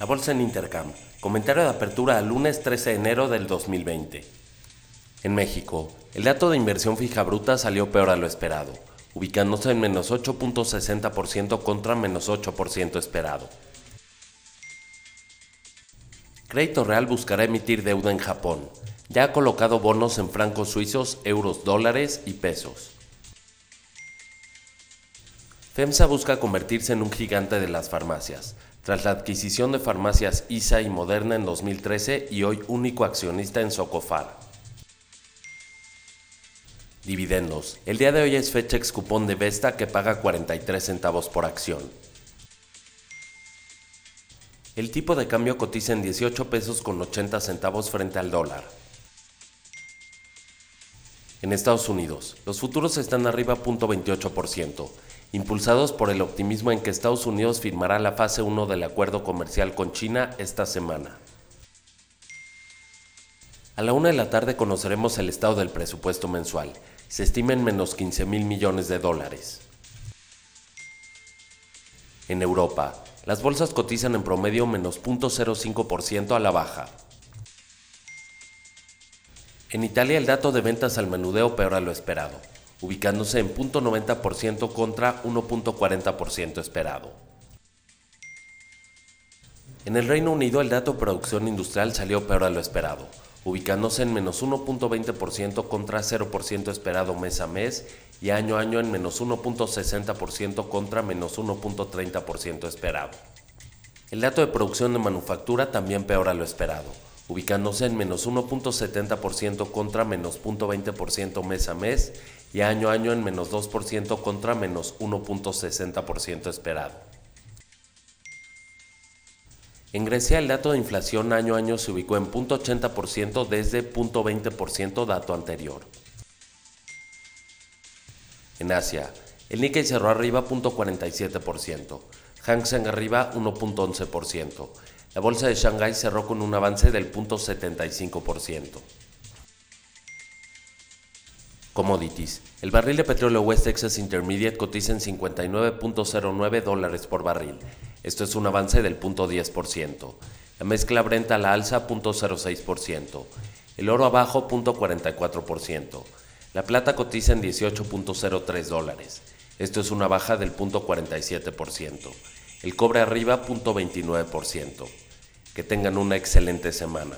La bolsa en Intercam. Comentario de apertura al lunes 13 de enero del 2020. En México, el dato de inversión fija bruta salió peor a lo esperado, ubicándose en menos 8.60% contra menos 8% esperado. Crédito Real buscará emitir deuda en Japón. Ya ha colocado bonos en francos suizos, euros, dólares y pesos. FEMSA busca convertirse en un gigante de las farmacias, tras la adquisición de farmacias ISA y Moderna en 2013 y hoy único accionista en Socofar. Dividendos. El día de hoy es fecha ex cupón de Vesta que paga 43 centavos por acción. El tipo de cambio cotiza en 18 pesos con 80 centavos frente al dólar. En Estados Unidos, los futuros están arriba 0.28%, impulsados por el optimismo en que Estados Unidos firmará la fase 1 del acuerdo comercial con China esta semana. A la una de la tarde conoceremos el estado del presupuesto mensual. Se estima en menos 15 mil millones de dólares. En Europa, las bolsas cotizan en promedio menos 0.05% a la baja. En Italia el dato de ventas al menudeo peor a lo esperado ubicándose en 0.90% contra 1.40% esperado. En el Reino Unido el dato de producción industrial salió peor a lo esperado, ubicándose en menos 1.20% contra 0% esperado mes a mes y año a año en menos 1.60% contra menos 1.30% esperado. El dato de producción de manufactura también peor a lo esperado, ubicándose en menos 1.70% contra menos 0.20% mes a mes y año a año en menos 2% contra menos 1.60% esperado. En Grecia el dato de inflación año a año se ubicó en 0.80% desde 0.20% dato anterior. En Asia, el Nikkei cerró arriba 0.47%, Hang Seng arriba 1.11%, la bolsa de Shanghái cerró con un avance del 0.75%. Commodities. El barril de petróleo West Texas Intermediate cotiza en 59.09 dólares por barril. Esto es un avance del 0.10%. La mezcla Brent a la alza 0.06%. El oro abajo 0.44%. La plata cotiza en 18.03 dólares. Esto es una baja del 0.47%. El cobre arriba 0.29%. Que tengan una excelente semana.